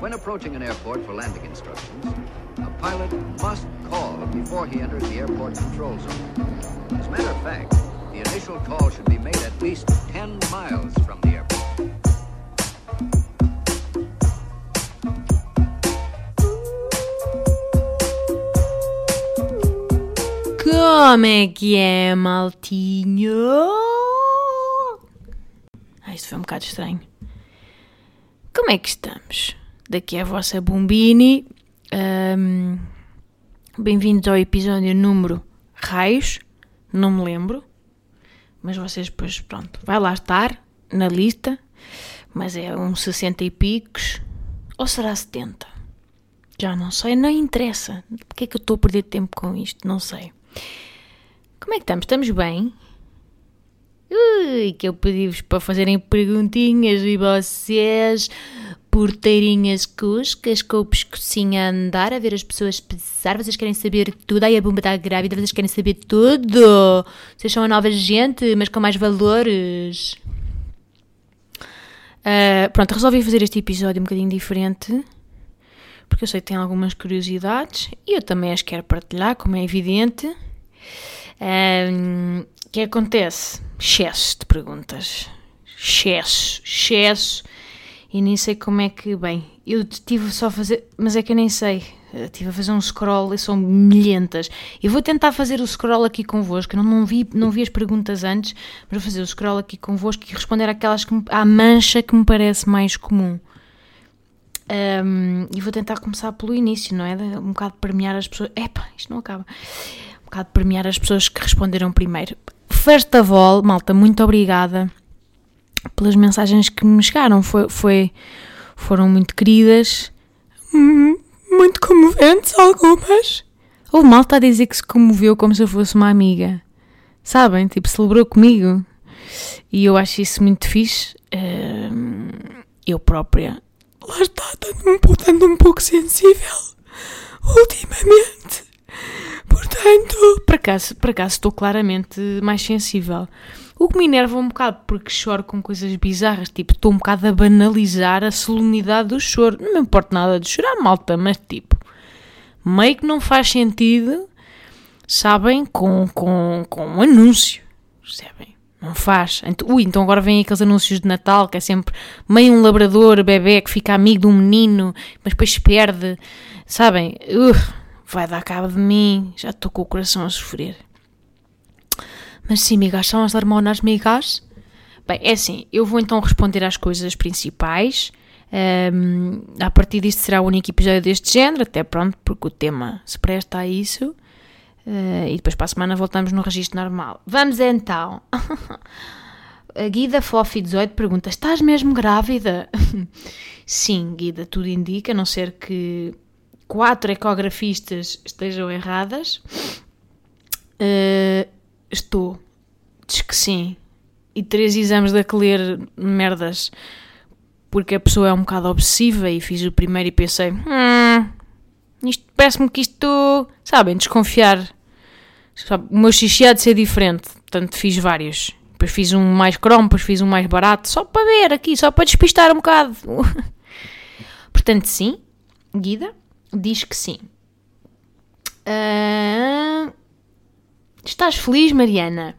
When approaching an airport for landing instructions, a pilot must call before he enters the airport control zone. As a matter of fact, the initial call should be made at least 10 miles from the airport. É, maltinho? Ah, isto foi um bocado estranho. Como é que estamos? Daqui é a vossa Bombini. Ahm, Bem-vindos ao episódio número Raios. Não me lembro. Mas vocês depois, pronto, vai lá estar na lista. Mas é uns 60 e picos. Ou será 70? Já não sei, não interessa. Porque é que eu estou a perder tempo com isto? Não sei. Como é que estamos? Estamos bem? Ui, que eu pedi-vos para fazerem perguntinhas e vocês, porteirinhas cuscas, com o pescocinho a andar, a ver as pessoas pesar, vocês querem saber tudo, aí a bomba está grávida, vocês querem saber tudo. Vocês são a nova gente, mas com mais valores. Ah, pronto, resolvi fazer este episódio um bocadinho diferente, porque eu sei que tem algumas curiosidades e eu também as quero partilhar, como é evidente. O que acontece? Excesso de perguntas. Excesso, excesso. E nem sei como é que. Bem, eu estive só a fazer. Mas é que eu nem sei. Estive a fazer um scroll e são milhentas. Eu vou tentar fazer o scroll aqui convosco. Eu não, não, vi, não vi as perguntas antes, mas vou fazer o scroll aqui convosco e responder àquelas que me, à mancha que me parece mais comum. Um, e vou tentar começar pelo início, não é? Um bocado premiar as pessoas. Epá, isto não acaba. Um bocado premiar as pessoas que responderam primeiro. First of all, malta, muito obrigada pelas mensagens que me chegaram. Foi, foi- foram muito queridas, hum, muito comoventes algumas. Houve malta a dizer que se comoveu como se eu fosse uma amiga. Sabem? Tipo, celebrou comigo. E eu acho isso muito fixe. Eu própria. Lá está, estando um, estando um pouco sensível ultimamente. Portanto, por acaso, por acaso estou claramente mais sensível. O que me enerva um bocado, porque choro com coisas bizarras, tipo, estou um bocado a banalizar a solenidade do choro. Não me importa nada de chorar, malta, mas tipo, meio que não faz sentido, sabem, com, com, com um anúncio, percebem? Não faz. Ent- Ui, então agora vêm aqueles anúncios de Natal que é sempre meio um labrador, bebê que fica amigo de um menino, mas depois perde, sabem? Ugh, vai dar cabo de mim, já estou com o coração a sofrer. Mas sim, migas, são as hormonas, migas? Bem, é assim, eu vou então responder às coisas principais. Ahm, a partir disto será o único episódio deste género, até pronto, porque o tema se presta a isso. Ah, e depois para a semana voltamos no registro normal. Vamos então. A Guida Fofi 18 pergunta: Estás mesmo grávida? Sim, Guida, tudo indica, a não ser que quatro ecografistas estejam erradas. Ah, estou. Diz que sim. E três exames de ler merdas. Porque a pessoa é um bocado obsessiva e fiz o primeiro e pensei: hum, isto parece-me que isto. Sabem, desconfiar. Sabe, o meu xixi há de ser diferente. Portanto, fiz vários. Depois fiz um mais cromo, depois fiz um mais barato, só para ver aqui, só para despistar um bocado. Portanto, sim, Guida diz que sim. Ah, estás feliz, Mariana?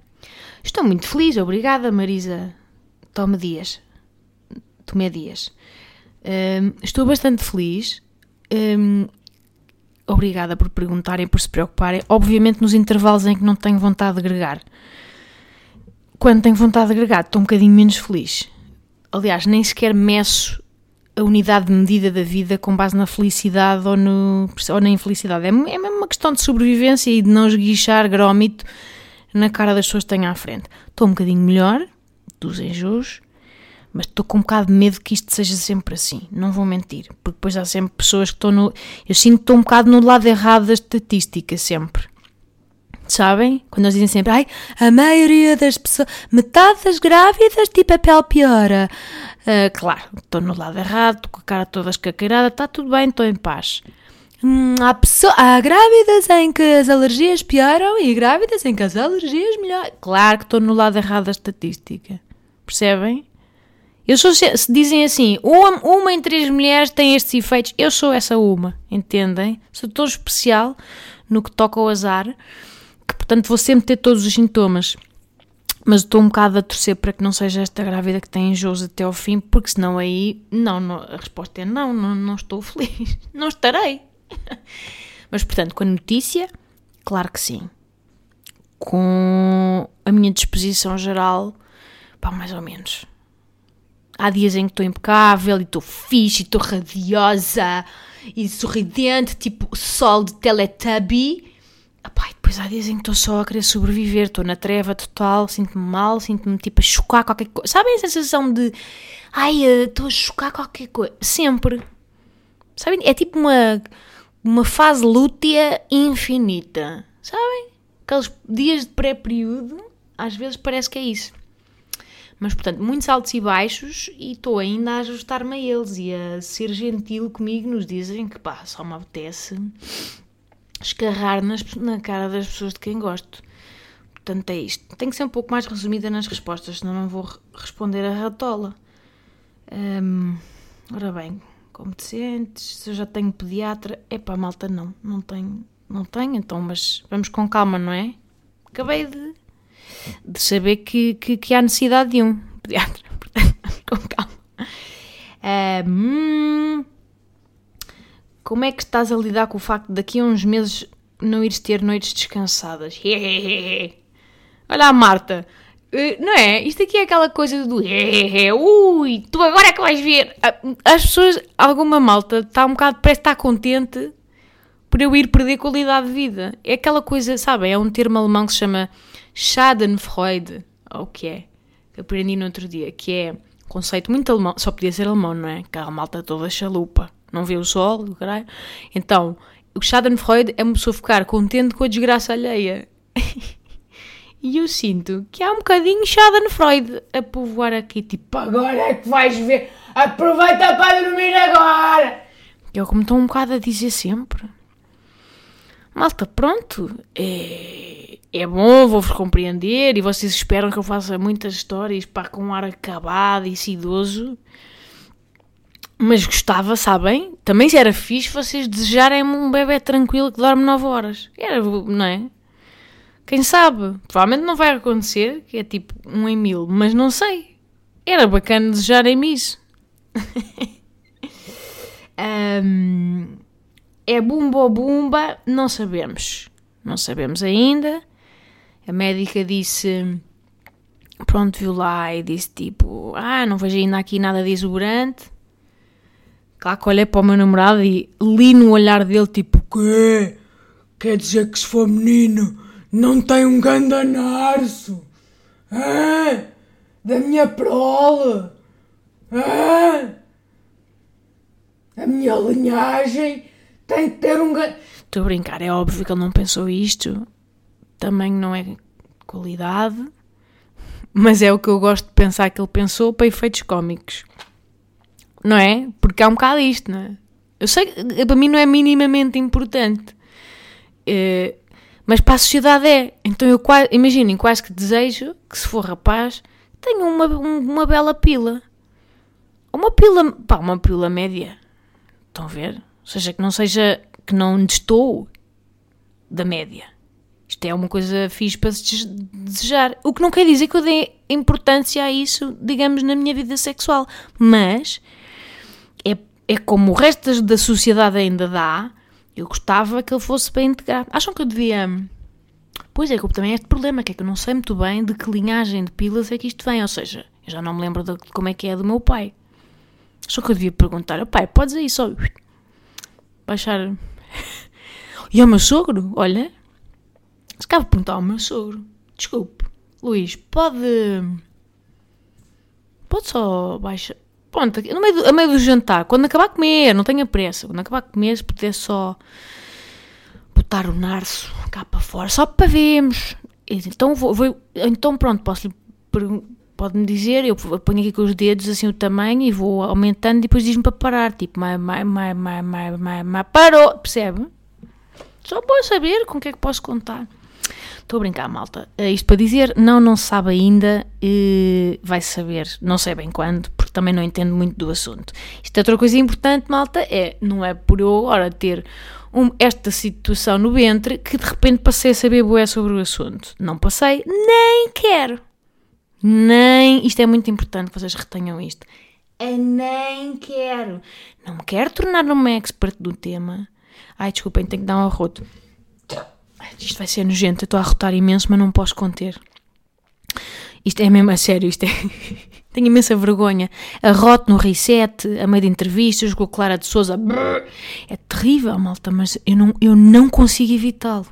Estou muito feliz, obrigada, Marisa. Tome Dias. Tomé Dias. Ah, estou bastante feliz. Ah, obrigada por perguntarem, por se preocuparem. Obviamente, nos intervalos em que não tenho vontade de agregar. Quando tenho vontade de agregar, estou um bocadinho menos feliz. Aliás, nem sequer meço a unidade de medida da vida com base na felicidade ou, no, ou na infelicidade. É, é mesmo uma questão de sobrevivência e de não esguichar grómito na cara das pessoas que tenho à frente. Estou um bocadinho melhor dos enjoos, mas estou com um bocado de medo que isto seja sempre assim. Não vou mentir, porque depois há sempre pessoas que estão no. Eu sinto que estou um bocado no lado errado da estatística, sempre. Sabem? Quando eles dizem sempre, ai, a maioria das pessoas, metade das grávidas, tipo, a pele piora. Ah, claro, estou no lado errado, estou com a cara toda escaqueirada, está tudo bem, estou em paz. Hum, há, pessoa, há grávidas em que as alergias pioram e grávidas em que as alergias melhoram. Claro que estou no lado errado da estatística. Percebem? Eu sou, se dizem assim, uma, uma em três mulheres tem estes efeitos, eu sou essa uma, entendem? Sou tão especial no que toca ao azar, que portanto vou sempre ter todos os sintomas. Mas estou um bocado a torcer para que não seja esta grávida que tem enjoos até ao fim, porque senão aí, não, não a resposta é não, não, não estou feliz, não estarei. Mas portanto, com a notícia, claro que sim. Com a minha disposição geral, pá, mais ou menos Há dias em que estou impecável e estou fixe e estou radiosa e sorridente, tipo sol de Teletubby. Epá, e depois há dias em que estou só a querer sobreviver, estou na treva total, sinto-me mal, sinto-me tipo a chocar qualquer coisa. Sabem a sensação de ai, eh, estou a chocar qualquer coisa? Sempre. Sabem? É tipo uma, uma fase lútea infinita. Sabem? Aqueles dias de pré-período, às vezes parece que é isso. Mas, portanto, muitos altos e baixos e estou ainda a ajustar-me a eles e a ser gentil comigo nos dizem que, pá, só me apetece escarrar nas, na cara das pessoas de quem gosto. Portanto, é isto. Tenho que ser um pouco mais resumida nas respostas, senão não vou responder a ratola. Hum, ora bem, como te sentes? Se eu já tenho pediatra? É pá, malta, não. Não tenho, não tenho, então, mas vamos com calma, não é? Acabei de de saber que, que, que há necessidade de um pediatra. Portanto, com calma. Hum, como é que estás a lidar com o facto de daqui a uns meses não ires ter noites descansadas? Olha a Marta, uh, não é? Isto aqui é aquela coisa do ui, tu agora é que vais ver. Uh, as pessoas, alguma malta, está um bocado, parece estar contente por eu ir perder qualidade de vida. É aquela coisa, sabem? É um termo alemão que se chama Schadenfreude, ou o que é, que aprendi no outro dia, que é um conceito muito alemão, só podia ser alemão, não é? Aquela malta toda chalupa, não vê o sol, do caralho. Então, o Schadenfreude é uma pessoa ficar contente com a desgraça alheia. e eu sinto que há um bocadinho Schadenfreude a povoar aqui, tipo, agora é que vais ver, aproveita para dormir agora! Eu como estou um bocado a dizer sempre. Malta, pronto, é, é bom, vou-vos compreender e vocês esperam que eu faça muitas histórias para com um ar acabado e idoso. Mas gostava, sabem? Também era fixe vocês desejarem-me um bebê tranquilo que dorme 9 horas. Era, não é? Quem sabe? Provavelmente não vai acontecer, que é tipo um em mil, mas não sei. Era bacana desejarem-me isso. um, é bumba ou bumba? Não sabemos. Não sabemos ainda. A médica disse. Pronto, viu lá e disse tipo: Ah, não vejo ainda aqui nada de exuberante. Claro que olhei para o meu namorado e li no olhar dele tipo: Quê? Quer dizer que se for menino não tem um gandanarço? Ah, da minha prole? Ah, a minha linhagem tem que ter um. Estou a brincar, é óbvio que ele não pensou isto. Também não é qualidade. Mas é o que eu gosto de pensar que ele pensou para efeitos cómicos. Não é? Porque há um bocado isto, não é? Eu sei que para mim não é minimamente importante. É, mas para a sociedade é. Então eu quase, imaginem, quase que desejo que se for rapaz, tenha uma, uma bela pila. Uma pila, pá, uma pila média. Estão a ver? Ou seja, que não seja, que não estou da média. Isto é uma coisa fixe para se desejar. O que não quer dizer que eu dê importância a isso, digamos, na minha vida sexual. Mas é, como o resto da sociedade ainda dá. Eu gostava que ele fosse bem integrado. Acham que eu devia. Pois é, que também é este problema, que é que eu não sei muito bem de que linhagem de pilas é que isto vem. Ou seja, eu já não me lembro de como é que é do meu pai. Só que eu devia perguntar: pai, podes aí só baixar. E ao meu sogro, olha. Se cabe perguntar ao meu sogro. Desculpe, Luís, pode. Pode só baixar. Pronto, no meio, do, a meio do jantar, quando acabar de comer, não tenha pressa, quando acabar de comer, se puder só botar o narço cá para fora, só para vermos. Então, vou, vou então pronto, posso pode-me dizer, eu ponho aqui com os dedos assim o tamanho e vou aumentando e depois diz-me para parar, tipo, mais, mais, mais, mais, mais, mais, mais, parou, percebe? Só posso saber com o que é que posso contar. Estou a brincar, malta. Uh, isto para dizer, não, não sabe ainda, uh, vai saber, não sei bem quando, porque também não entendo muito do assunto. Isto é outra coisa importante, malta, é, não é por eu agora ter um, esta situação no ventre que de repente passei a saber bué sobre o assunto. Não passei, nem quero. Nem, isto é muito importante que vocês retenham isto. Eu nem quero. Não me quero tornar uma expert do tema. Ai, desculpem, tenho que dar um arroto. Isto vai ser nojento, eu estou a arrotar imenso, mas não posso conter. Isto é mesmo a sério, isto é. Tenho imensa vergonha. Arroto no reset, a meio de entrevistas, com a Clara de Souza. É terrível, malta, mas eu não, eu não consigo evitá-lo.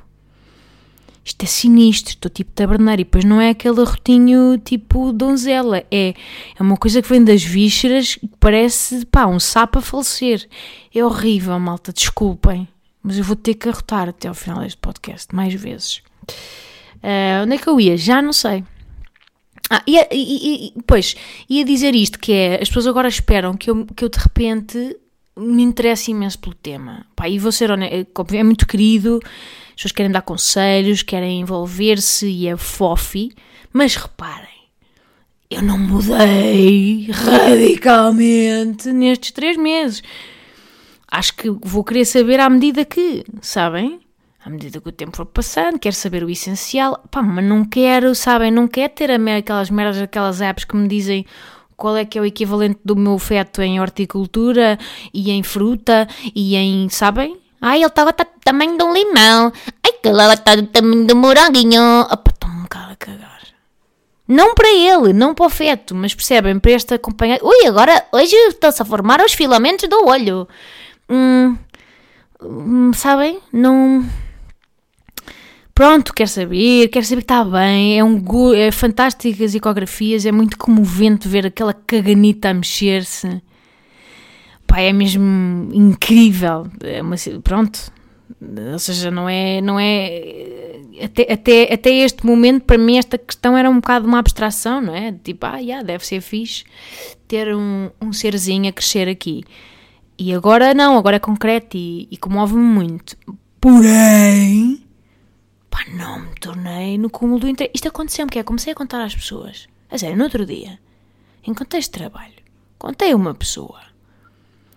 Isto é sinistro, estou tipo taberneiro. E depois não é aquele arrotinho tipo donzela. É, é uma coisa que vem das vísceras e parece, pá, um sapo a falecer. É horrível, malta, desculpem. Mas eu vou ter que arrotar até ao final deste podcast, mais vezes. Uh, onde é que eu ia? Já não sei. Ah, e, e, e, pois, ia dizer isto, que é, as pessoas agora esperam que eu, que eu de repente me interesse imenso pelo tema. Pá, e vou ser honesto, é, é muito querido, as pessoas querem dar conselhos, querem envolver-se e é fofi, mas reparem, eu não mudei radicalmente nestes três meses. Acho que vou querer saber à medida que, sabem? À medida que o tempo for passando, quero saber o essencial, pá, mas não quero, sabem, não quero ter aquelas merdas, aquelas apps que me dizem qual é que é o equivalente do meu feto em horticultura e em fruta e em, sabem? Ai, ele estava tá do tamanho de um limão. Ai, que ela está do tamanho de um moranguinho. Opa, estou um bocado a cagar. Não para ele, não para o feto, mas percebem, para esta companheira. Ui, agora, hoje estão-se a formar os filamentos do olho. Hum, hum sabem? Não pronto, quer saber, quer saber que está bem, é, um, é fantástico as ecografias, é muito comovente ver aquela caganita a mexer-se. Pá, é mesmo incrível. É uma, pronto, ou seja, não é, não é até, até, até este momento, para mim, esta questão era um bocado uma abstração, não é? Tipo, ah, yeah, deve ser fixe ter um, um serzinho a crescer aqui. E agora não, agora é concreto e, e comove-me muito. Porém, Pá, não me tornei no cúmulo do interesse. Isto aconteceu-me, que é, comecei a contar às pessoas. A sério, no outro dia, em contexto de trabalho, contei a uma pessoa.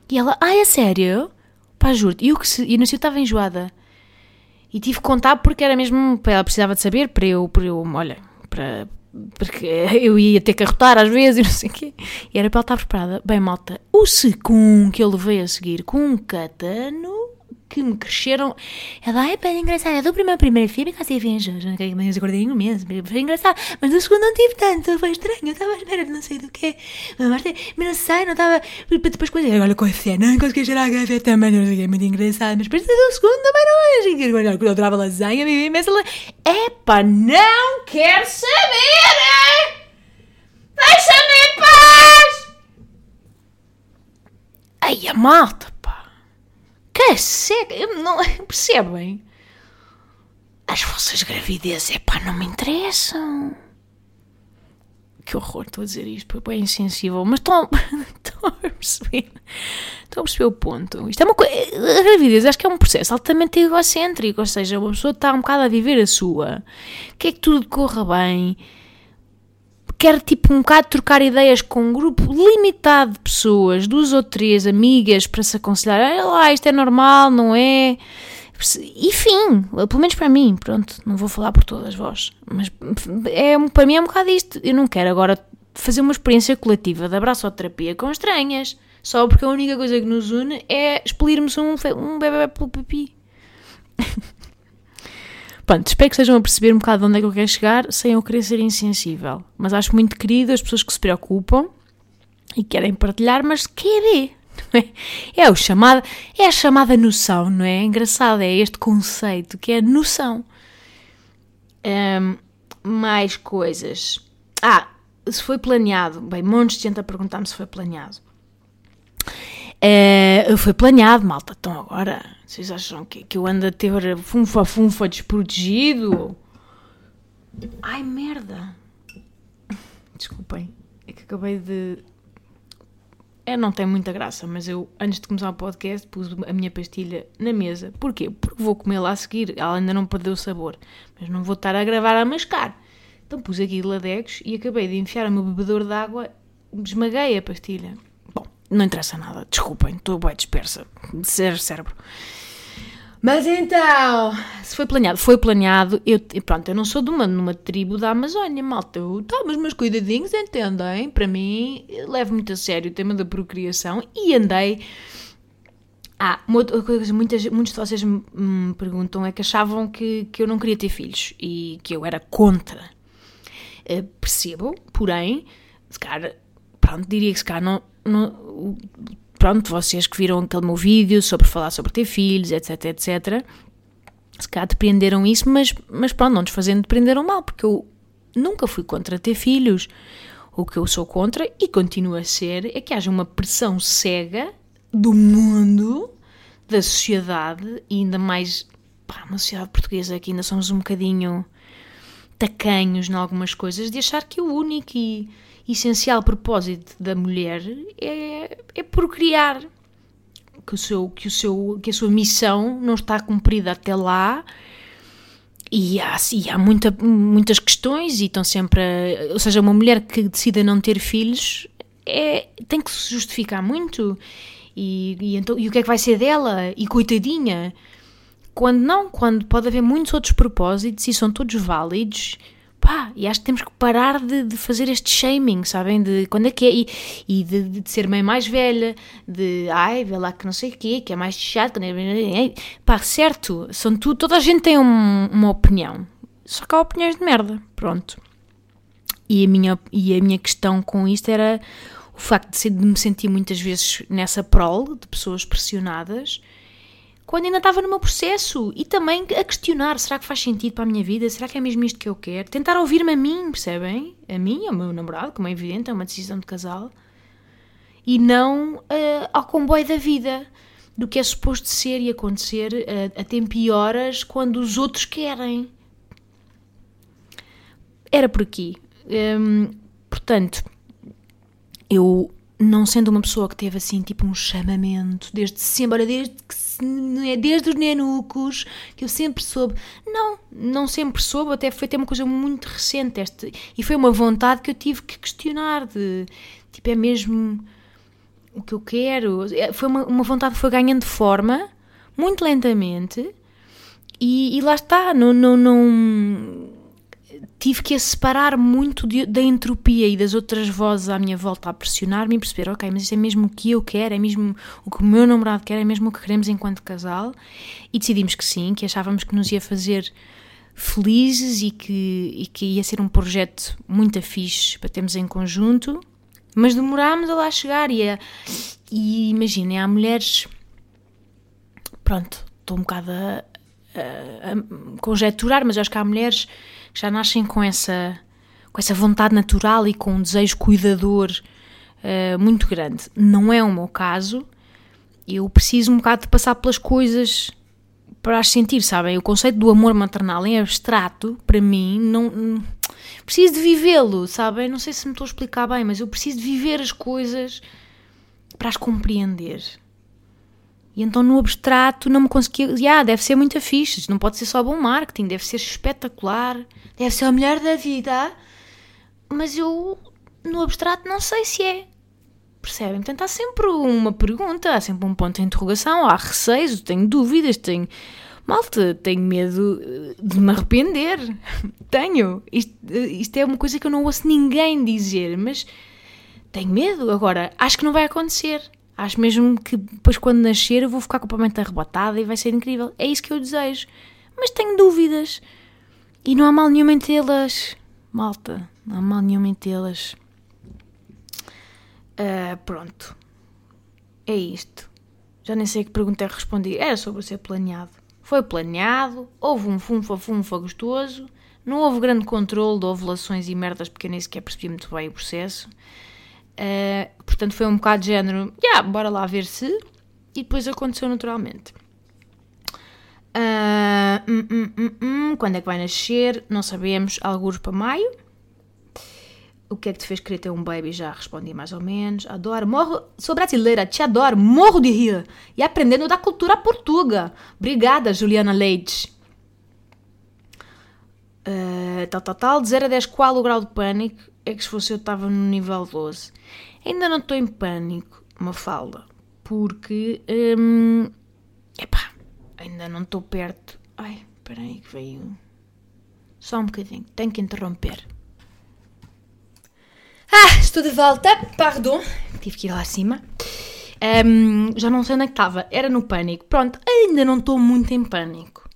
E ela, ai, é sério? Pá, juro E eu que se, e no eu estava enjoada. E tive que contar porque era mesmo, ela precisava de saber para eu, para eu, olha, para, porque eu ia ter que arrotar às vezes e não sei o quê. E era para ela estar preparada. Bem, malta, o secum que ele veio a seguir com um catano que me cresceram. Ela, ai, pá, é engraçado. É do primeiro, primeiro que eu tive invejoso. Mas um mês, foi engraçado. Mas do segundo não tive tanto, foi estranho. Eu estava à espera de não sei do quê. Mas, não sei, não estava. Depois coisas. Agora com a fé, não consegui cheirar a café também, não sei o muito engraçado. Mas depois do segundo também não é. Eu adorava lasanha, vivi imensa. Epá, não quero saber! Deixa-me em paz! Ai, a malta, seca! Não, percebem? As vossas gravidezes, é pá, não me interessam. Que horror, estou a dizer isto, é insensível, mas estão, estão a perceber. Estão a perceber o ponto. Isto é uma coisa. A gravidez acho que é um processo altamente egocêntrico, ou seja, uma pessoa está um bocado a viver a sua. Quer que tudo corra bem quer tipo um bocado trocar ideias com um grupo limitado de pessoas, duas ou três amigas, para se aconselhar, ah lá, isto é normal, não é? Enfim, pelo menos para mim, pronto, não vou falar por todas vós, mas é, para mim é um bocado isto. Eu não quero agora fazer uma experiência coletiva de abraço-terapia com estranhas, só porque a única coisa que nos une é expelirmos um, um bebê pelo pipi. Pronto, espero que estejam a perceber um bocado de onde é que eu quero chegar sem eu querer ser insensível. Mas acho muito querido as pessoas que se preocupam e querem partilhar, mas querem. É? é, o chamado, é a chamada noção, não é? é? Engraçado, é este conceito que é noção. Um, mais coisas. Ah, se foi planeado. Bem, montes de gente a perguntar-me se foi planeado. Uh, foi planeado, malta. Então agora vocês acham que, que eu ando a ter funfa-funfa desprotegido? Ai, merda. Desculpem. É que acabei de... É, não tem muita graça, mas eu, antes de começar o podcast, pus a minha pastilha na mesa. Porquê? Porque vou comê-la a seguir. Ela ainda não perdeu o sabor. Mas não vou estar a gravar a mascar. Então pus aqui ladegos e acabei de enfiar o meu bebedor de água esmaguei a pastilha. Bom, não interessa nada, desculpem, estou bem dispersa, ser cérebro. Mas então, se foi planeado, foi planeado. Eu, pronto, eu não sou de uma, numa tribo da Amazónia, malta. Eu tomo os meus cuidadinhos, entendem? Para mim, levo muito a sério o tema da procriação e andei. Ah, uma outra coisa muitas, muitos de vocês me perguntam é que achavam que, que eu não queria ter filhos e que eu era contra. Uh, percebo, porém, se calhar, pronto, diria que se calhar não, não pronto, vocês que viram aquele meu vídeo sobre falar sobre ter filhos, etc, etc, se calhar depreenderam isso, mas, mas pronto, não desfazendo depreenderam mal, porque eu nunca fui contra ter filhos. O que eu sou contra, e continuo a ser, é que haja uma pressão cega do mundo, da sociedade, e ainda mais, pá, uma sociedade portuguesa que ainda somos um bocadinho tacanhos em algumas coisas, de achar que o único e essencial propósito da mulher é, é procriar. Que, o seu, que, o seu, que a sua missão não está cumprida até lá e há, e há muita, muitas questões e estão sempre a, ou seja, uma mulher que decida não ter filhos é, tem que se justificar muito e, e, então, e o que é que vai ser dela? E coitadinha quando não, quando pode haver muitos outros propósitos e são todos válidos Pá, e acho que temos que parar de, de, fazer este shaming, sabem? De quando é que é. E, e de, de, ser mãe mais velha, de ai, vê lá que não sei o quê, que é mais chato. É, pá, certo, são tudo. Toda a gente tem um, uma opinião. Só que há opiniões de merda. Pronto. E a minha, e a minha questão com isto era o facto de, ser, de me sentir muitas vezes nessa prole de pessoas pressionadas quando ainda estava no meu processo e também a questionar: será que faz sentido para a minha vida? Será que é mesmo isto que eu quero? Tentar ouvir-me a mim, percebem? A mim, ao meu namorado, como é evidente, é uma decisão de casal, e não uh, ao comboio da vida, do que é suposto ser e acontecer uh, a tempo e horas quando os outros querem. Era por aqui. Um, portanto, eu não sendo uma pessoa que teve assim tipo um chamamento desde sempre, desde que é desde os nenucos que eu sempre soube. Não, não sempre soube, até foi até uma coisa muito recente este, e foi uma vontade que eu tive que questionar de tipo é mesmo o que eu quero. É, foi uma, uma vontade que foi ganhando forma muito lentamente e, e lá está, não, não, não tive que a separar muito de, da entropia e das outras vozes à minha volta a pressionar-me e perceber, ok, mas isto é mesmo o que eu quero, é mesmo o que o meu namorado quer, é mesmo o que queremos enquanto casal. E decidimos que sim, que achávamos que nos ia fazer felizes e que, e que ia ser um projeto muito fixe para termos em conjunto, mas demorámos a lá chegar e, e imaginem, há mulheres, pronto, estou um bocado a, conjecturar, mas acho que há mulheres que já nascem com essa, com essa vontade natural e com um desejo cuidador uh, muito grande. Não é o meu caso. Eu preciso um bocado de passar pelas coisas para as sentir, sabem? O conceito do amor maternal em abstrato, para mim, não. Preciso de vivê-lo, sabem? Não sei se me estou a explicar bem, mas eu preciso de viver as coisas para as compreender. E então no abstrato não me conseguia. Ah, deve ser muito fixe, não pode ser só bom marketing, deve ser espetacular, deve ser a melhor da vida. Mas eu no abstrato não sei se é. Percebem? Portanto, há sempre uma pergunta, há sempre um ponto de interrogação, há receios, tenho dúvidas, tenho. Malta, tenho medo eh, de me arrepender. tenho. Isto, eh, isto é uma coisa que eu não ouço ninguém dizer, mas tenho medo. Agora, acho que não vai acontecer. Acho mesmo que depois, quando nascer, eu vou ficar completamente arrebatada e vai ser incrível. É isso que eu desejo. Mas tenho dúvidas. E não há mal nenhum em tê-las. Malta, não há mal nenhum em tê-las. Uh, pronto. É isto. Já nem sei que pergunta é que respondi. Era sobre ser planeado. Foi planeado, houve um funfa-funfa gostoso, não houve grande controle de ovulações e merdas porque eu nem sequer percebi muito bem o processo. Uh, portanto, foi um bocado de género, yeah, bora lá ver se. E depois aconteceu naturalmente. Uh, hum, hum, hum, quando é que vai nascer? Não sabemos. Alguns para maio. O que é que te fez querer ter um baby? Já respondi mais ou menos. Adoro. Morro. Sou brasileira, te adoro. Morro de rir. E aprendendo da cultura portuga. Obrigada, Juliana Leite. Uh, tal, tal, tal. De 0 a 10, qual o grau de pânico? É que se fosse eu estava no nível 12. Ainda não estou em pânico, uma falda, porque. Hum, epá, ainda não estou perto. Ai, espera aí que veio. Só um bocadinho, tenho que interromper. Ah, estou de volta, pardon, tive que ir lá acima. Um, já não sei onde é que estava, era no pânico. Pronto, ainda não estou muito em pânico.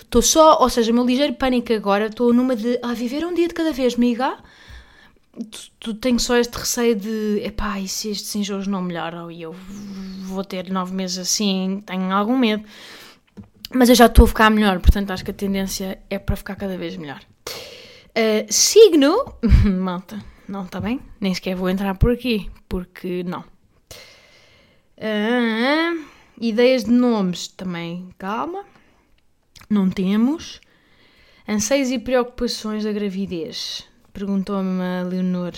Estou só, ou seja, o meu ligeiro pânico agora, estou numa de a ah, viver um dia de cada vez, miga. Tu, tu tenho só este receio de, epá, e se estes enjoos não melhoram e eu vou ter nove meses assim, tenho algum medo. Mas eu já estou a ficar melhor, portanto acho que a tendência é para ficar cada vez melhor. Uh, signo, malta, não está bem? Nem sequer vou entrar por aqui, porque não. Uh, ideias de nomes também, calma. Não temos. Anseios e preocupações da gravidez? Perguntou-me a Leonor.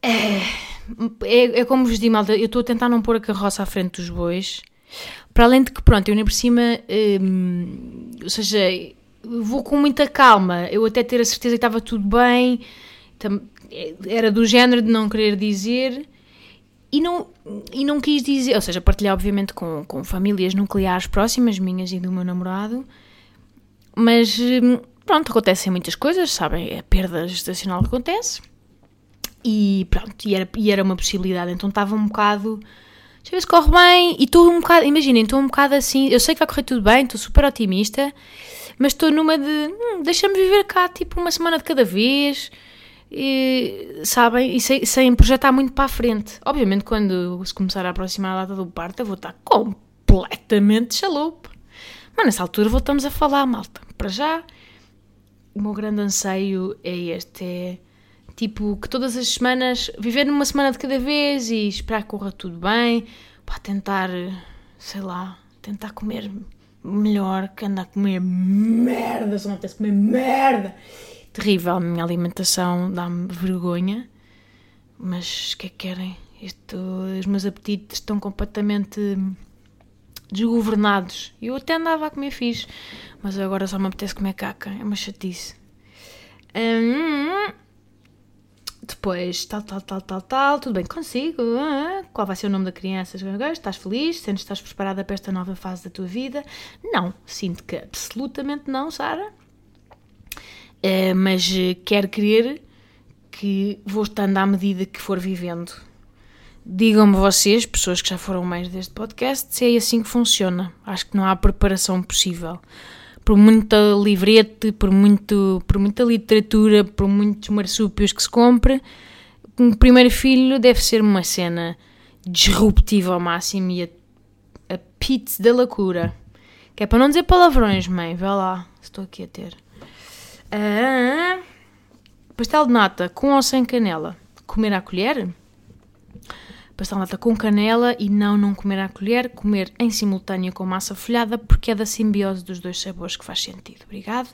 É, é, é, como vos digo, malta, eu estou a tentar não pôr a carroça à frente dos bois. Para além de que, pronto, eu nem por cima, hum, ou seja, vou com muita calma. Eu até ter a certeza que estava tudo bem, era do género de não querer dizer e não, e não quis dizer, ou seja, partilhar obviamente com, com famílias nucleares próximas, minhas e do meu namorado, mas hum, pronto, acontecem muitas coisas, sabem, é a perda gestacional acontece. E pronto, e era, e era uma possibilidade, então estava um bocado, deixa eu ver se corre bem, e estou um bocado, imaginem, estou um bocado assim, eu sei que vai correr tudo bem, estou super otimista, mas estou numa de, hum, deixa-me viver cá tipo uma semana de cada vez, e, sabem, e sem, sem, projetar muito para a frente. Obviamente, quando se começar a aproximar a data do parto, eu vou estar completamente chalupa. Mas nessa altura voltamos a falar, malta. Para já, o meu grande anseio é este: é tipo que todas as semanas, viver numa semana de cada vez e esperar que corra tudo bem, para tentar, sei lá, tentar comer melhor, que andar a comer merda, só não apetece comer merda terrível. A minha alimentação dá-me vergonha. Mas o que é que querem? Isto, os meus apetites estão completamente desgovernados. Eu até andava a comer fixe, mas agora só me apetece comer caca. É uma chatice. Hum, depois, tal, tal, tal, tal, tal, tudo bem consigo? Ah, qual vai ser o nome da criança? Estás feliz? Sentes que estás preparada para esta nova fase da tua vida? Não, sinto que absolutamente não, Sara. Uh, mas uh, quero crer que vou estando à medida que for vivendo. Digam-me vocês, pessoas que já foram mais deste podcast, se é assim que funciona. Acho que não há preparação possível. Por muita livrete, por, muito, por muita literatura, por muitos marsúpios que se compre, um primeiro filho deve ser uma cena disruptiva ao máximo e a, a pizza da loucura. Que é para não dizer palavrões, mãe, vê lá, estou aqui a ter. Ah, pastel de nata com ou sem canela? Comer à colher? Pastel de nata com canela e não não comer à colher, comer em simultâneo com massa folhada, porque é da simbiose dos dois sabores que faz sentido. Obrigado.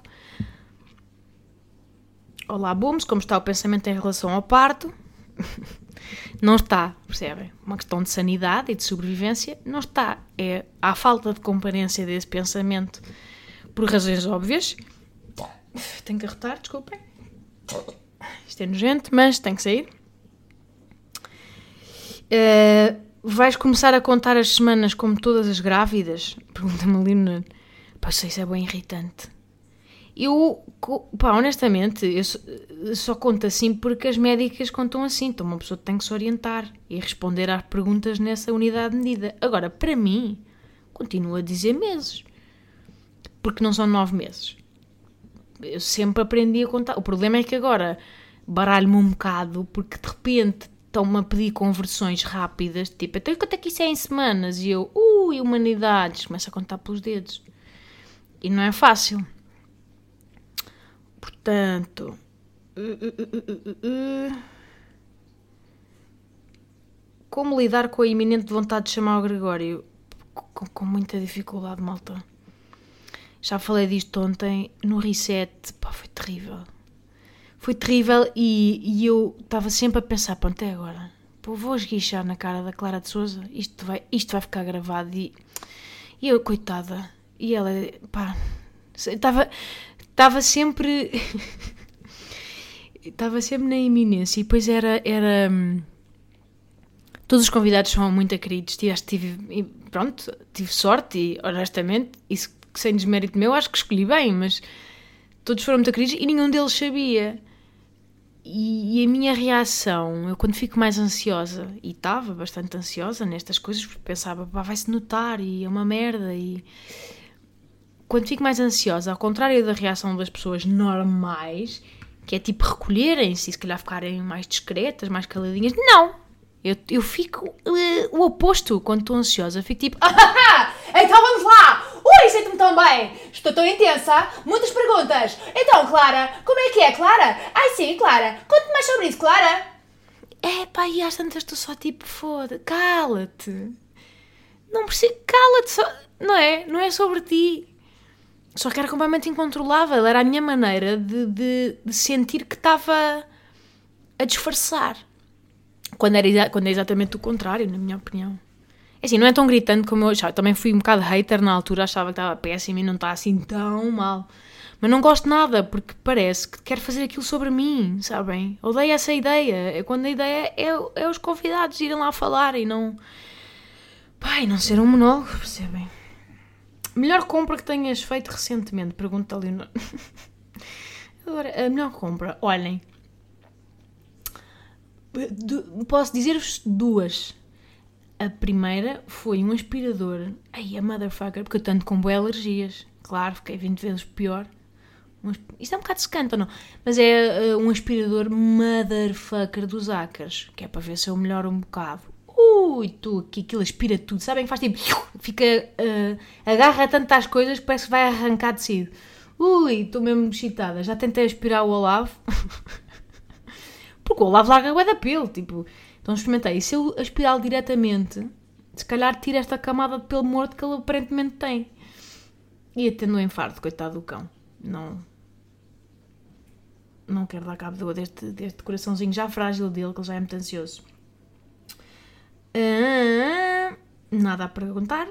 Olá, Booms, como está o pensamento em relação ao parto? Não está, percebem? Uma questão de sanidade e de sobrevivência. Não está. É a falta de comparência desse pensamento por razões óbvias. Tenho que arrotar, desculpem. Isto é nojento, mas tem que sair. Uh, vais começar a contar as semanas como todas as grávidas? Pergunta-me ali no... Pá, isso é bem irritante. Eu, pá, honestamente, eu só, só conto assim porque as médicas contam assim. Então uma pessoa tem que se orientar e responder às perguntas nessa unidade de medida. Agora, para mim, continuo a dizer meses. Porque não são nove meses eu sempre aprendi a contar. O problema é que agora baralho-me um bocado porque de repente estão-me a pedir conversões rápidas, tipo, então quanto é que isso é em semanas? E eu, ui, humanidades, começo a contar pelos dedos. E não é fácil. Portanto. Uh, uh, uh, como lidar com a iminente vontade de chamar o Gregório? Com, com muita dificuldade, malta. Já falei disto ontem no reset, pá, foi terrível. Foi terrível e, e eu estava sempre a pensar, pronto, até agora, pô, vou esguichar na cara da Clara de Souza, isto vai, isto vai ficar gravado e, e eu, coitada, e ela, pá, estava, estava sempre... estava sempre na iminência e depois era. era hum, todos os convidados são muito queridos. Tive, tive, pronto, tive sorte e honestamente, isso sem desmérito meu, acho que escolhi bem, mas todos foram muito queridos e nenhum deles sabia. E, e, a minha reação, eu quando fico mais ansiosa, e estava bastante ansiosa nestas coisas, porque pensava, vai-se notar e é uma merda. E quando fico mais ansiosa, ao contrário da reação das pessoas normais, que é tipo recolherem-se e se calhar ficarem mais discretas, mais caladinhas, não! Eu, eu fico uh, o oposto quando estou ansiosa, fico tipo, ah, então vamos lá! Ui, sinto-me tão bem! Estou tão intensa! Muitas perguntas! Então, Clara, como é que é, Clara? Ai sim, Clara, conte mais sobre isso, Clara! É pá, e às tantas estou só tipo, foda, cala-te! Não preciso, cala-te só, não é? Não é sobre ti. Só que era completamente incontrolável, era a minha maneira de, de, de sentir que estava a disfarçar. Quando, era, quando é exatamente o contrário, na minha opinião. É assim, não é tão gritante como eu achava. Também fui um bocado hater na altura, achava que estava péssimo e não está assim tão mal. Mas não gosto nada, porque parece que quero fazer aquilo sobre mim, sabem? Odeio essa ideia. É quando a ideia é, é os convidados irem lá falar e não. Pai, não ser um monólogo, percebem? Melhor compra que tenhas feito recentemente? Pergunta ali. Agora, a melhor compra, olhem. Posso dizer-vos duas. A primeira foi um aspirador. Ai, a motherfucker, porque eu tanto com boas alergias. Claro, fiquei 20 vezes pior. Um, isto é um bocado secante, não? Mas é uh, um aspirador motherfucker dos Acres, que é para ver se eu melhoro um bocado. Ui, tu, que aquilo aspira tudo. Sabem que faz tipo. Fica. Uh, agarra tantas coisas que parece que vai arrancar tecido. Ui, estou mesmo excitada. Já tentei aspirar o Olavo. Porque o Olavo larga a da pelo, tipo. Então experimentei. E se eu aspirar diretamente, se calhar tira esta camada de pelo morto que ele aparentemente tem. Ia tendo um infarto, coitado do cão. Não. Não quero dar cabo deste, deste coraçãozinho já frágil dele, que ele já é muito ansioso. Ah, nada a perguntar.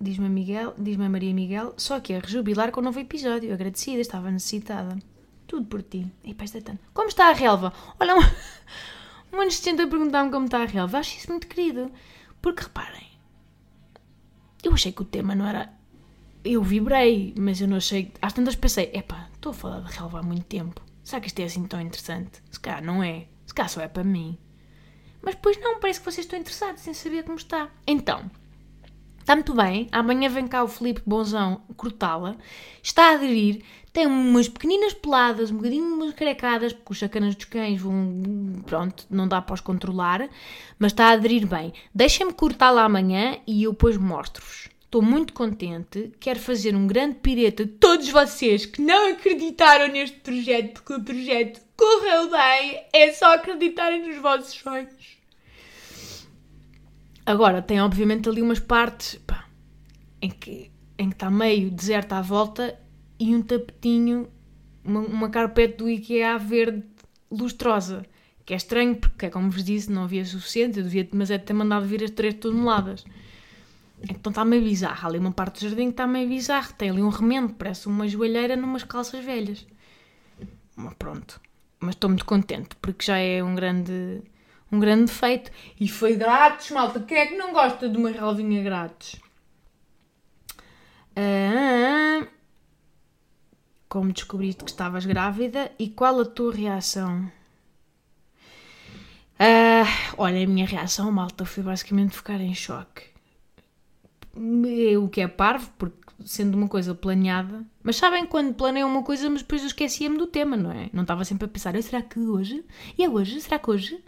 Diz-me a, Miguel, diz-me a Maria Miguel, só que a rejubilar com um novo episódio. Agradecida, estava necessitada. Tudo por ti. E pá, é tanto. Como está a relva? Olha, um de gente a perguntar-me como está a relva. Acho isso muito querido. Porque reparem, eu achei que o tema não era. Eu vibrei, mas eu não achei. Às tantas pensei, epá, estou a falar de relva há muito tempo. Será que isto é assim tão interessante? Se calhar não é. Se calhar só é para mim. Mas depois não, parece que vocês estão interessados em saber como está. Então, está muito bem. Amanhã vem cá o Felipe Bonzão cortá-la. Está a aderir. Tem umas pequeninas peladas, um bocadinho carecadas, porque os sacanas dos cães vão. Pronto, não dá para os controlar, mas está a aderir bem. Deixem-me cortá-la amanhã e eu depois mostro-vos. Estou muito contente, quero fazer um grande pireta de todos vocês que não acreditaram neste projeto, porque o projeto correu bem, é só acreditarem nos vossos sonhos. Agora, tem obviamente ali umas partes pá, em que em que está meio deserto à volta e um tapetinho, uma, uma carpete do IKEA verde lustrosa. Que é estranho porque, como vos disse, não havia suficiente, eu devia, mas é ter mandado vir as 3 toneladas. Então está meio bizarro. Há ali uma parte do jardim que está meio bizarro. Tem ali um remendo, parece uma joelheira numas calças velhas. Mas pronto. Mas estou muito contente porque já é um grande, um grande feito. E foi grátis, malta. Quem é que não gosta de uma relvinha grátis? Ah, como descobriste que estavas grávida e qual a tua reação? Uh, olha, a minha reação, malta, foi basicamente ficar em choque. O que é parvo, porque sendo uma coisa planeada. Mas sabem quando planeiam uma coisa, mas depois eu esquecia-me do tema, não é? Não estava sempre a pensar, será que hoje? E é hoje? Será que hoje?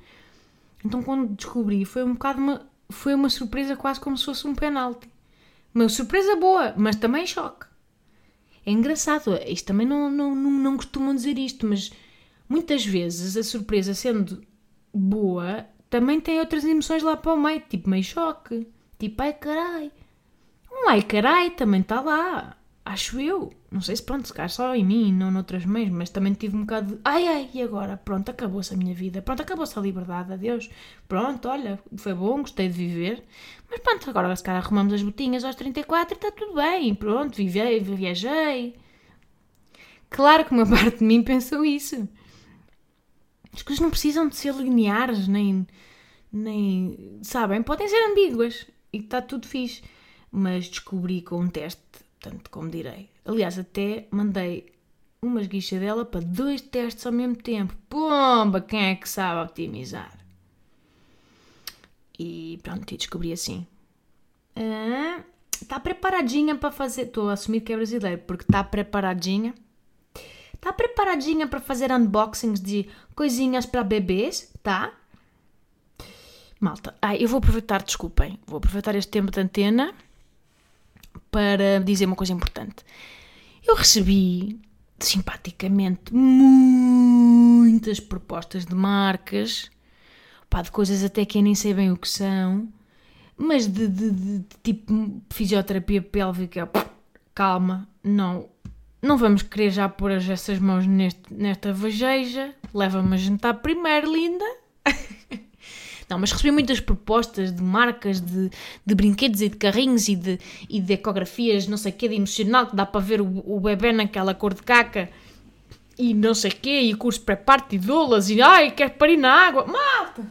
Então quando descobri, foi um bocado uma. Foi uma surpresa quase como se fosse um penalti. Uma surpresa boa, mas também choque. É engraçado, isto também não, não, não, não costumam dizer isto, mas muitas vezes a surpresa sendo boa também tem outras emoções lá para o meio, tipo meio choque, tipo ai carai. Um ai carai também está lá, acho eu. Não sei se pronto, se calhar só em mim e não noutras mães, mas também tive um bocado de ai ai, e agora? Pronto, acabou-se a minha vida, pronto, acabou-se a liberdade, adeus. Pronto, olha, foi bom, gostei de viver. Mas pronto, agora se calhar arrumamos as botinhas aos 34 e está tudo bem, pronto, vivei, viajei. Claro que uma parte de mim pensou isso. As coisas não precisam de ser lineares, nem. nem. sabem? Podem ser ambíguas e está tudo fixe. Mas descobri com um teste, tanto como direi. Aliás, até mandei uma esguichadela para dois testes ao mesmo tempo. Pomba, quem é que sabe optimizar? E pronto, e descobri assim. Está ah, preparadinha para fazer. Estou a assumir que é brasileiro, porque está preparadinha. Está preparadinha para fazer unboxings de coisinhas para bebês, tá? Malta, ai, eu vou aproveitar, desculpem, vou aproveitar este tempo de antena para dizer uma coisa importante. Eu recebi simpaticamente muitas propostas de marcas, pá, de coisas até que eu nem sei bem o que são, mas de, de, de, de tipo fisioterapia pélvica, calma, não, não vamos querer já pôr essas mãos neste, nesta vageja, leva-me a jantar primeiro, linda. Não, mas recebi muitas propostas de marcas de, de brinquedos e de carrinhos e de, e de ecografias, não sei o quê, de emocional, que dá para ver o, o bebê naquela cor de caca e não sei o quê, e curso pré-parte e doulas e ai, quer parir na água. Malta!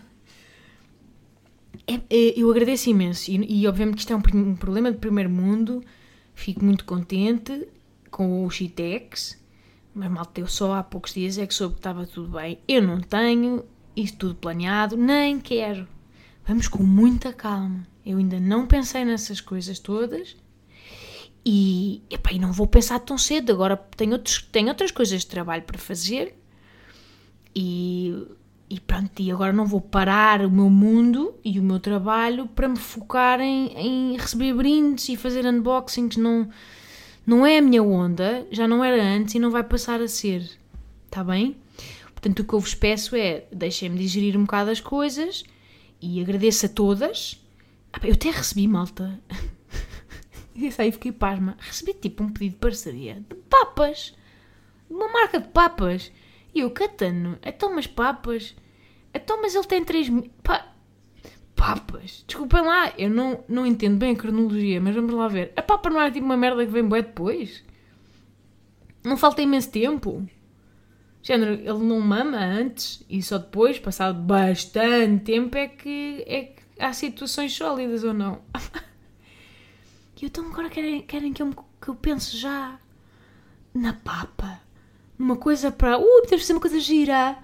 É, é, eu agradeço imenso e, e, obviamente que isto é um, um, problema de primeiro mundo. Fico muito contente com o Chitex, mas malta, eu só há poucos dias é que soube que estava tudo bem. Eu não tenho, isso tudo planeado, nem quero. Vamos com muita calma. Eu ainda não pensei nessas coisas todas e, epá, não vou pensar tão cedo. Agora tenho, outros, tenho outras coisas de trabalho para fazer e, e pronto. E agora não vou parar o meu mundo e o meu trabalho para me focar em, em receber brindes e fazer unboxings. Não, não é a minha onda, já não era antes e não vai passar a ser. Está bem? Portanto, o que eu vos peço é deixem-me digerir um bocado as coisas e agradeço a todas. Ah, eu até recebi malta. Isso aí fiquei pasma. Recebi tipo um pedido de parceria de papas. Uma marca de papas. E eu, Catano, então mas papas. Então, mas ele tem 3 mil. Pa... Papas. Desculpem lá, eu não, não entendo bem a cronologia, mas vamos lá ver. A papa não é tipo uma merda que vem bué depois? Não falta imenso tempo? Género, ele não mama antes e só depois, passado bastante tempo, é que, é que há situações sólidas ou não. E então agora querem, querem que, eu, que eu pense já na papa. Numa coisa para. Uh, podemos fazer uma coisa gira.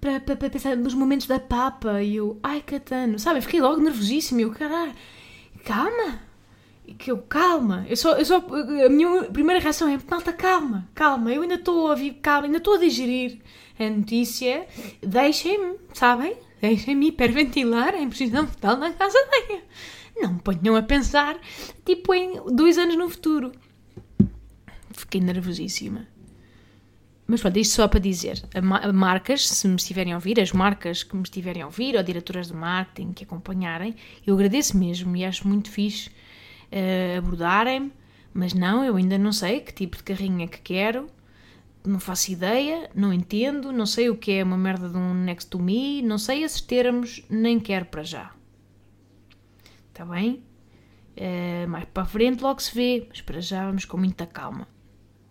Para, para, para pensar nos momentos da papa. E eu, ai, Catano. Sabe, fiquei logo nervosíssimo. E eu, caralho, calma que eu, calma, eu só, eu só, a minha primeira reação é, malta, calma, calma, eu ainda estou a ouvir, calma, ainda estou a digerir a notícia, deixem-me, sabem? Deixem-me hiperventilar em precisão fetal na casa banha. Não me ponham a pensar, tipo, em dois anos no futuro. Fiquei nervosíssima. Mas pronto, isto só para dizer, a marcas, se me estiverem a ouvir, as marcas que me estiverem a ouvir, ou diretoras de marketing que acompanharem, eu agradeço mesmo e acho muito fixe uh, abordarem-me, mas não, eu ainda não sei que tipo de carrinho é que quero, não faço ideia, não entendo, não sei o que é uma merda de um next to me, não sei esses termos, nem quero para já. Está bem? Uh, mais para a frente logo se vê, mas para já vamos com muita calma.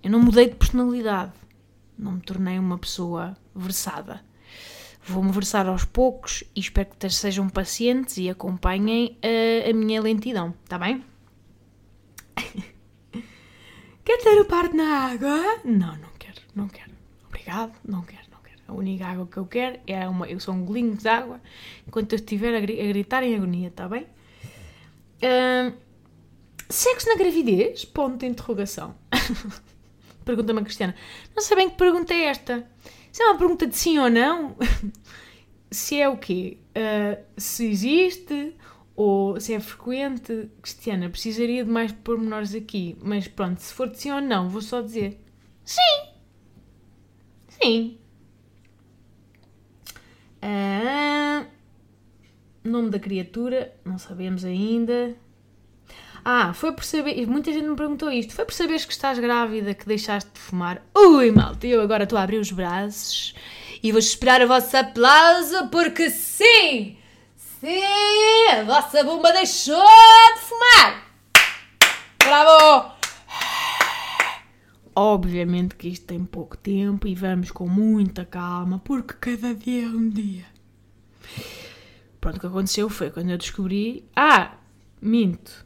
Eu não mudei de personalidade, não me tornei uma pessoa versada. Vou-me versar aos poucos e espero que sejam pacientes e acompanhem a, a minha lentidão, está bem? Quer ter o parto na água? Não, não quero, não quero. Obrigado, não quero, não quero. A única água que eu quero é uma. Eu sou um golinho de água enquanto eu estiver a, gritar em agonia, está bem? Uh, sexo na gravidez? Ponto de interrogação. Pergunta-me a Cristiana. Não sei bem que pergunta é esta. Se é uma pergunta de sim ou não? se é o quê? Uh, se existe? Ou se é frequente, Cristiana, precisaria de mais pormenores aqui, mas pronto, se for de sim ou não, vou só dizer sim. Sim. Ah, nome da criatura, não sabemos ainda. Ah, foi por saber. Muita gente me perguntou isto. Foi por saberes que estás grávida que deixaste de fumar. Ui, malta, eu agora estou a abrir os braços e vou esperar o vosso aplauso porque sim! Sim, a vossa bomba deixou de fumar. Bravo! obviamente que isto tem pouco tempo e vamos com muita calma, porque cada dia é um dia. Pronto, o que aconteceu foi quando eu descobri. Ah, minto.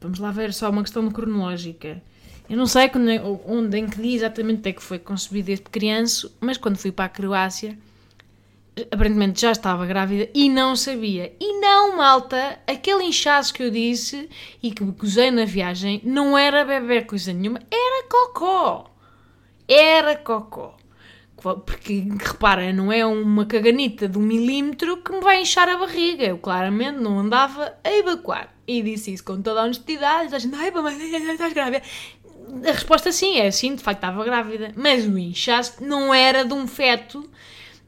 Vamos lá ver só uma questão cronológica. Eu não sei quando, é, onde, em que dia exatamente é que foi concebido este criança, mas quando fui para a Croácia, aparentemente já estava grávida e não sabia. E não, malta, aquele inchaço que eu disse e que gozei na viagem não era bebê coisa nenhuma, era cocó. Era cocó. Porque, repara, não é uma caganita de um milímetro que me vai inchar a barriga. Eu claramente não andava a evacuar. E disse isso com toda a honestidade. A gente, ai, mamãe, estás grávida. A resposta sim, é sim, de facto estava grávida. Mas o inchaço não era de um feto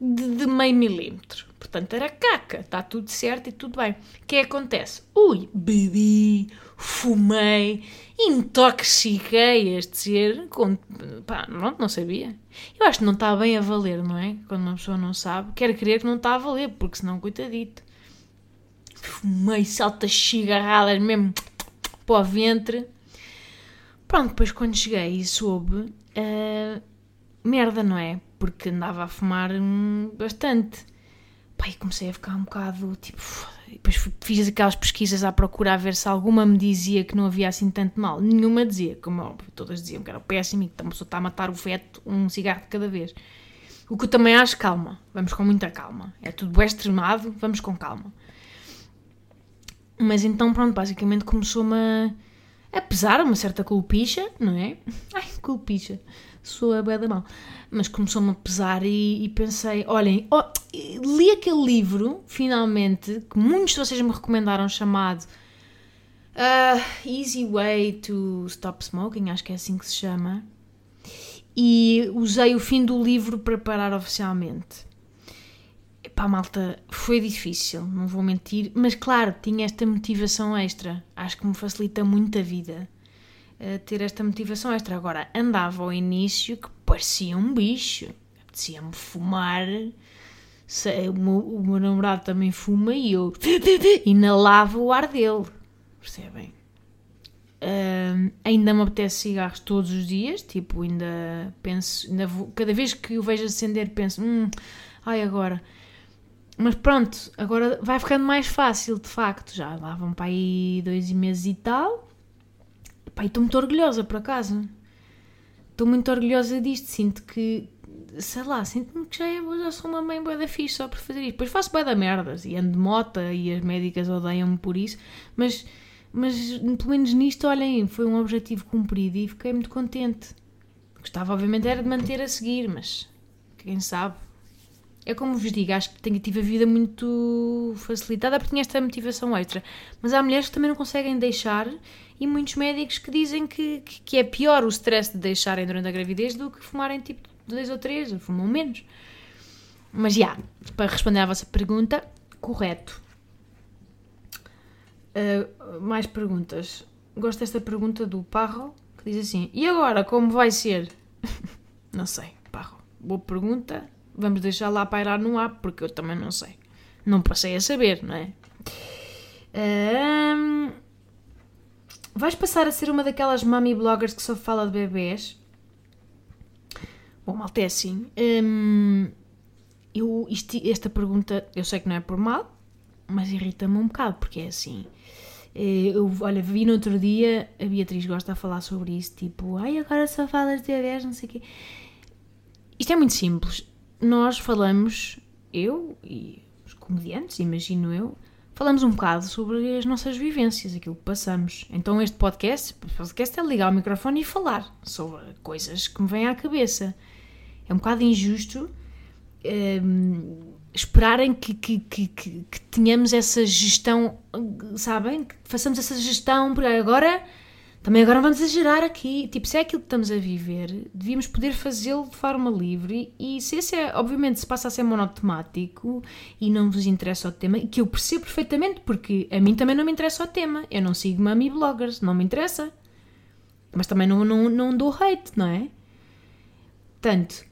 de, de meio milímetro. Portanto, era caca, está tudo certo e tudo bem. O que é que acontece? Ui, bebi, fumei, intoxiquei este ser com. pá, não, não sabia. Eu acho que não está bem a valer, não é? Quando uma pessoa não sabe, quer crer que não está a valer, porque senão, coitadito. Fumei saltas cigarradas mesmo para o ventre. Pronto, depois quando cheguei e soube, uh, merda, não é? Porque andava a fumar hum, bastante. Pai, comecei a ficar um bocado tipo. Depois fiz aquelas pesquisas à procura a ver se alguma me dizia que não havia assim tanto mal. Nenhuma dizia, como óbvio, todas diziam que era péssimo e que a pessoa está a matar o feto um cigarro de cada vez. O que eu também acho, calma, vamos com muita calma. É tudo bem extremado, vamos com calma. Mas então, pronto, basicamente começou-me a a pesar uma certa culpicha, não é? Ai, culpicha, sou a da mal. Mas começou-me a pesar e, e pensei: olhem, oh, li aquele livro, finalmente, que muitos de vocês me recomendaram, chamado uh, Easy Way to Stop Smoking, acho que é assim que se chama. E usei o fim do livro para parar oficialmente. Pá, malta, foi difícil, não vou mentir, mas claro, tinha esta motivação extra. Acho que me facilita muito a vida ter esta motivação extra. Agora, andava ao início que parecia um bicho, apetecia-me fumar. O meu, o meu namorado também fuma e eu inalava o ar dele, percebem? Uh, ainda me apetece cigarros todos os dias, tipo, ainda penso, ainda vou, cada vez que o vejo acender, penso, hum, ai agora mas pronto, agora vai ficando mais fácil, de facto. Já lá vão para aí dois meses e tal. Pá, estou muito orgulhosa, por acaso. Estou muito orgulhosa disto. Sinto que, sei lá, sinto-me que já, é, já sou uma mãe boa da fixe só por fazer isto. Depois faço boa da merdas e ando de mota e as médicas odeiam-me por isso. Mas, mas pelo menos nisto, olhem, foi um objetivo cumprido e fiquei muito contente. Gostava, obviamente, era de manter a seguir, mas quem sabe é como vos digo, acho que tive a vida muito facilitada porque tinha esta motivação extra. Mas há mulheres que também não conseguem deixar e muitos médicos que dizem que, que, que é pior o stress de deixarem durante a gravidez do que fumarem tipo dois ou três, fumam menos. Mas já, yeah, para responder à vossa pergunta, correto. Uh, mais perguntas. Gosto desta pergunta do Parro, que diz assim: E agora, como vai ser? não sei, Parro. Boa pergunta vamos deixar lá pairar no ar, porque eu também não sei. Não passei a saber, não é? Um, vais passar a ser uma daquelas mummy bloggers que só fala de bebês? Bom, malta, é assim. Um, eu, isto, esta pergunta, eu sei que não é por mal, mas irrita-me um bocado, porque é assim. Eh, eu, olha, vi no outro dia, a Beatriz gosta de falar sobre isso, tipo, ai, agora só falas de bebês, não sei o quê. Isto é muito simples nós falamos, eu e os comediantes, imagino eu, falamos um bocado sobre as nossas vivências, aquilo que passamos. Então este podcast, podcast é ligar o microfone e falar sobre coisas que me vêm à cabeça. É um bocado injusto um, esperarem que, que, que, que, tenhamos essa gestão, sabem? Que façamos essa gestão, porque agora também agora vamos exagerar aqui. Tipo, se é aquilo que estamos a viver, devíamos poder fazê-lo de forma livre e se esse é, obviamente, se passa a ser monotemático e não vos interessa o tema, que eu percebo perfeitamente, porque a mim também não me interessa o tema. Eu não sigo mami bloggers, não me interessa. Mas também não, não, não dou hate, não é? Portanto,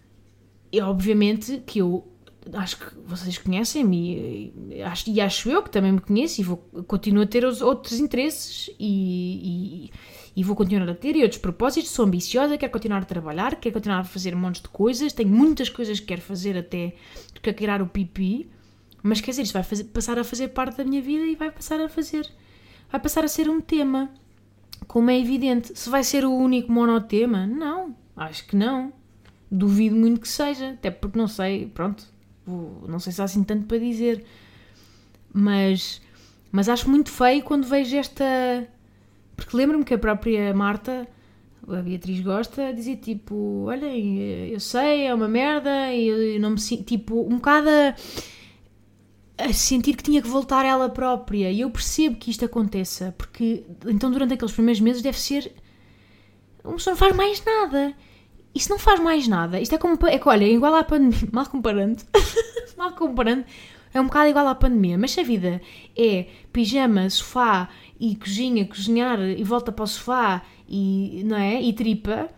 é obviamente que eu acho que vocês conhecem-me e acho, e acho eu que também me conheço e vou, continuo a ter os outros interesses e e vou continuar a ter e outros propósitos, sou ambiciosa, quero continuar a trabalhar, quero continuar a fazer um monte de coisas, tenho muitas coisas que quero fazer até que a o pipi, mas quer dizer, isto vai fazer, passar a fazer parte da minha vida e vai passar a fazer, vai passar a ser um tema, como é evidente. Se vai ser o único monotema, não, acho que não. Duvido muito que seja, até porque não sei, pronto, vou, não sei se há assim tanto para dizer, mas, mas acho muito feio quando vejo esta. Porque lembro-me que a própria Marta, a Beatriz gosta, dizia tipo: Olhem, eu sei, é uma merda, e eu não me sinto. Tipo, um bocado a, sentir que tinha que voltar ela própria. E eu percebo que isto aconteça, porque então durante aqueles primeiros meses deve ser. Uma pessoa não faz mais nada. Isso não faz mais nada. Isto é como. É que, olha, é igual à pandemia. Mal comparando. mal comparando. É um bocado igual à pandemia. Mas se a vida é pijama, sofá e cozinha, cozinhar e volta para o sofá e, não é? e tripa,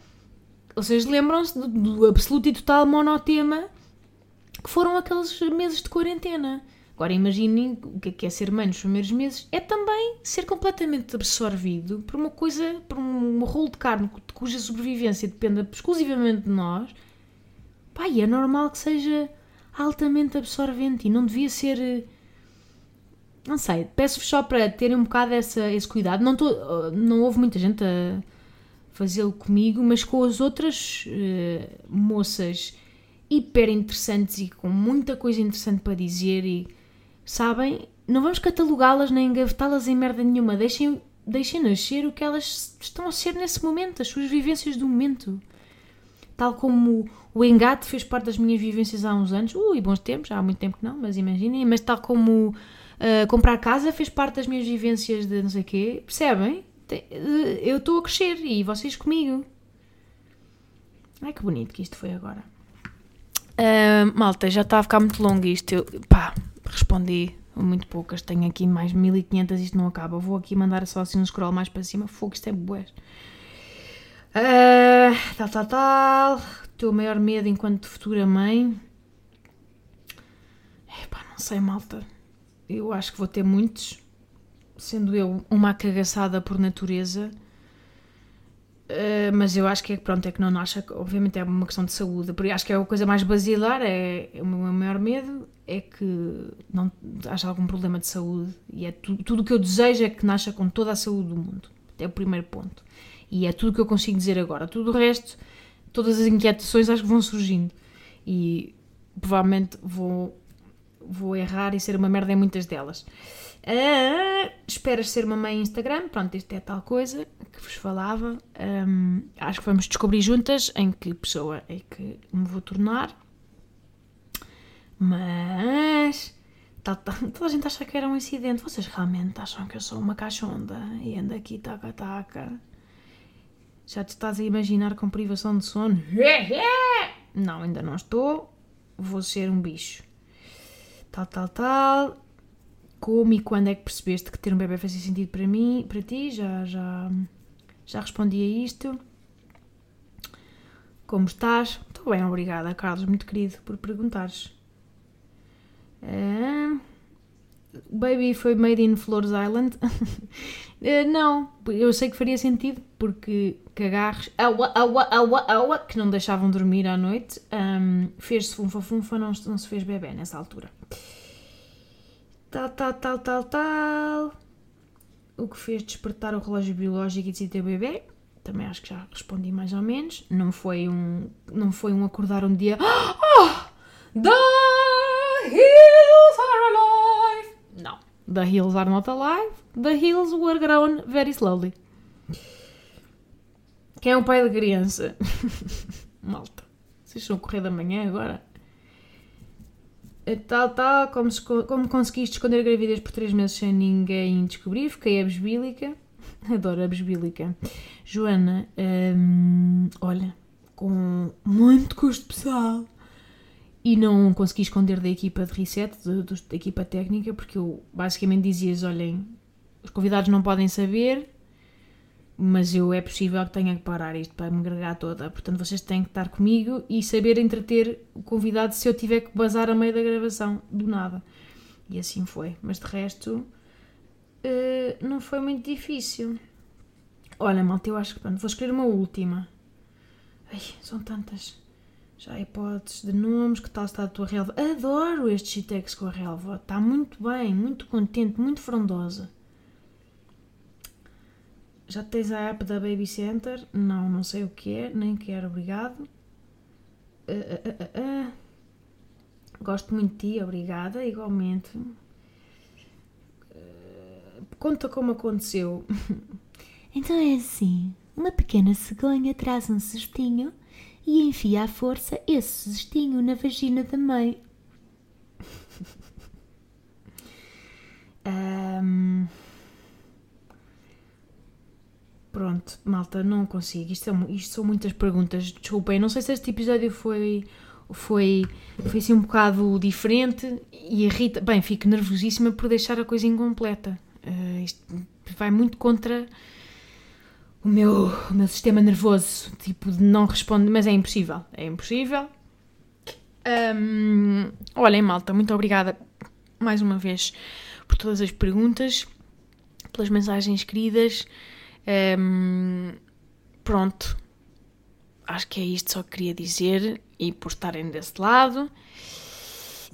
vocês lembram-se do, do absoluto e total monotema que foram aqueles meses de quarentena. Agora imaginem o que é, é ser mãe nos primeiros meses. É também ser completamente absorvido por uma coisa, por um rolo de carne cuja sobrevivência dependa exclusivamente de nós. E é normal que seja altamente absorvente e não devia ser. Não sei, peço-vos só para terem um bocado essa, esse cuidado. Não, tô, não houve muita gente a fazê-lo comigo, mas com as outras uh, moças hiper interessantes e com muita coisa interessante para dizer e sabem, não vamos catalogá-las nem engavetá-las em merda nenhuma. Deixem, deixem nascer o que elas estão a ser nesse momento, as suas vivências do momento. Tal como o engate fez parte das minhas vivências há uns anos, ui, bons tempos, já há muito tempo que não, mas imaginem, mas tal como uh, comprar casa fez parte das minhas vivências de não sei o quê, percebem? Eu estou a crescer e vocês comigo. Ai que bonito que isto foi agora. Uh, malta, já está a ficar muito longo isto. Eu, pá, respondi muito poucas. Tenho aqui mais 1500, isto não acaba. Vou aqui mandar só assim um scroll mais para cima. Fogo, isto é bué. Uh, tal, tal, tal. Teu maior medo enquanto futura mãe. Epá, não sei, malta. Eu acho que vou ter muitos. Sendo eu uma cagaçada por natureza. Uh, mas eu acho que é pronto, é que não nasce, obviamente é uma questão de saúde, porque acho que é a coisa mais basilar, é, é o meu maior medo é que não haja algum problema de saúde e é tu, tudo o que eu desejo é que nasça com toda a saúde do mundo. É o primeiro ponto. E é tudo o que eu consigo dizer agora. Tudo o resto, todas as inquietações acho que vão surgindo. E provavelmente vou, vou errar e ser uma merda em muitas delas. Uh, esperas ser uma mãe Instagram? Pronto, isto é tal coisa que vos falava. Um, acho que vamos descobrir juntas em que pessoa é que me vou tornar. Mas. Tá, tá, toda a gente acha que era um incidente. Vocês realmente acham que eu sou uma cachonda e ando aqui taca-taca? Já te estás a imaginar com privação de sono? Não, ainda não estou. Vou ser um bicho. Tal, tal, tal como e quando é que percebeste que ter um bebê fazia sentido para mim, para ti? Já, já, já respondi a isto. Como estás? Estou bem, obrigada, Carlos, muito querido, por perguntares. Uh, baby foi made in Flores Island? uh, não, eu sei que faria sentido porque cagarres aua, aua, aua, aua, que não deixavam dormir à noite, um, fez-se funfa-funfa, não, não se fez bebê nessa altura tal, tal, tal, tal, tal. O que fez despertar o relógio biológico e decidir ter bebê? Também acho que já respondi mais ou menos. Não foi um, não foi um acordar um dia. Oh, the hills are alive. Não. The hills are not alive. The hills were grown very slowly. Quem é o pai da criança? Malta. Vocês a correr da manhã agora? tal, tal, como, como conseguiste esconder a gravidez por 3 meses sem ninguém descobrir, fiquei abesbílica. Adoro a abesbílica. Joana, hum, olha, com muito custo pessoal e não consegui esconder da equipa de reset, de, de, da equipa técnica, porque eu basicamente dizia olhem, os convidados não podem saber, mas eu é possível que tenha que parar isto para me agregar toda. Portanto, vocês têm que estar comigo e saber entreter o convidado se eu tiver que bazar a meio da gravação, do nada. E assim foi. Mas de resto, uh, não foi muito difícil. Olha, malta, eu acho que pronto, vou escolher uma última. Ai, são tantas. Já hipóteses de nomes, que tal está a tua relva? Adoro este Chitex com a relva. Está muito bem, muito contente, muito frondosa. Já tens a app da Baby Center? Não, não sei o que é, nem quero, obrigado. Uh, uh, uh, Gosto muito de ti, obrigada, igualmente. conta como aconteceu. Então é assim: uma pequena cegonha traz um cestinho e enfia à força esse cestinho na vagina da mãe. um... Pronto, malta, não consigo. Isto, é, isto são muitas perguntas. Desculpem, não sei se este episódio foi, foi, foi assim um bocado diferente e irrita. Bem, fico nervosíssima por deixar a coisa incompleta. Uh, isto vai muito contra o meu, o meu sistema nervoso, tipo, de não responder, mas é impossível. É impossível. Um, olhem, malta, muito obrigada mais uma vez por todas as perguntas, pelas mensagens queridas. Um, pronto, acho que é isto só que queria dizer e por estarem desse lado.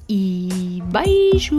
E beijo!